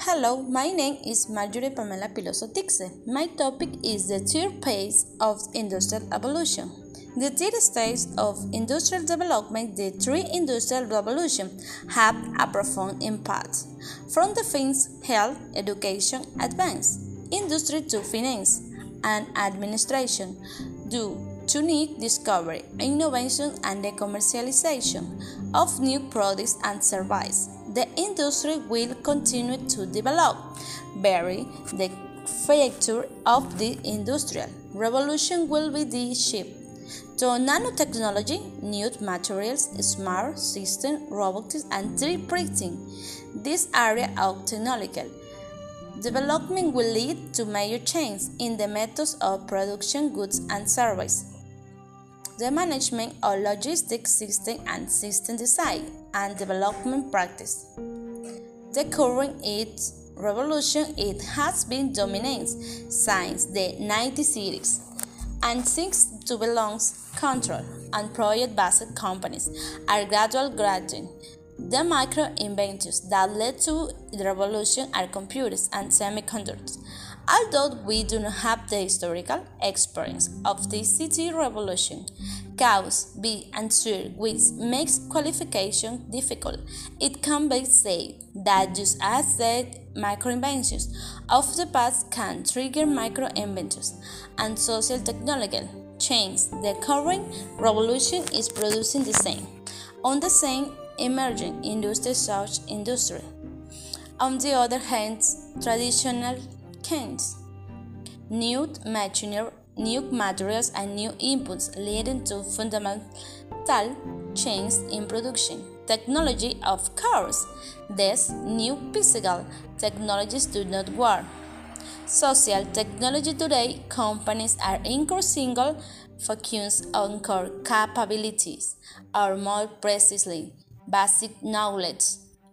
Hello, my name is Marjorie Pamela Pilozo Tixe. My topic is the third phase of industrial evolution. The third stage of industrial development, the three industrial revolutions, have a profound impact. From defense, health, education, advance, industry to finance and administration, due to need discovery, innovation, and the commercialization of new products and services the industry will continue to develop. Vary the future of the industrial revolution will be the shift to nanotechnology, new materials, smart systems, robotics, and 3D printing. This area of technological development will lead to major changes in the methods of production goods and services the management of logistics system and system design and development practice. The current its revolution it has been dominant since the 1960s and seeks to belongs control and project-based companies are gradually gradually the micro inventions that led to the revolution are computers and semiconductors. Although we do not have the historical experience of the city revolution, cause B C which makes qualification difficult, it can be said that just as the microinventions of the past can trigger micro inventions and social technological change, the current revolution is producing the same. On the same emerging industry such industry. On the other hand, traditional kinds, new machinery, new materials and new inputs leading to fundamental changes in production. Technology, of course, these new physical technologies do not work. Social technology today, companies are increasing focus on core capabilities, or more precisely, basic knowledge,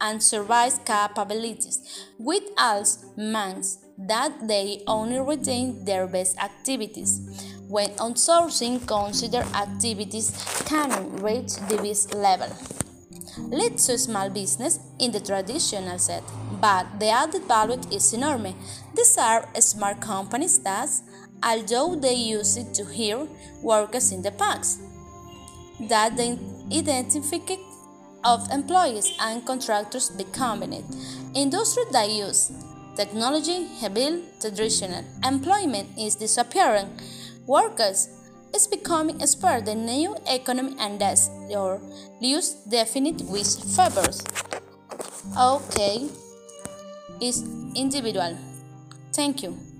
and service capabilities, which also means that they only retain their best activities. When outsourcing, consider activities can reach the best level. Leads to small business in the traditional set, but the added value is enormous. These are smart companies that, although they use it to hire workers in the past, that the identify of employees and contractors becoming it. Industry that use technology heavily traditional employment is disappearing. Workers is becoming expert the new economy and thus your use definite which favors. Okay, is individual. Thank you.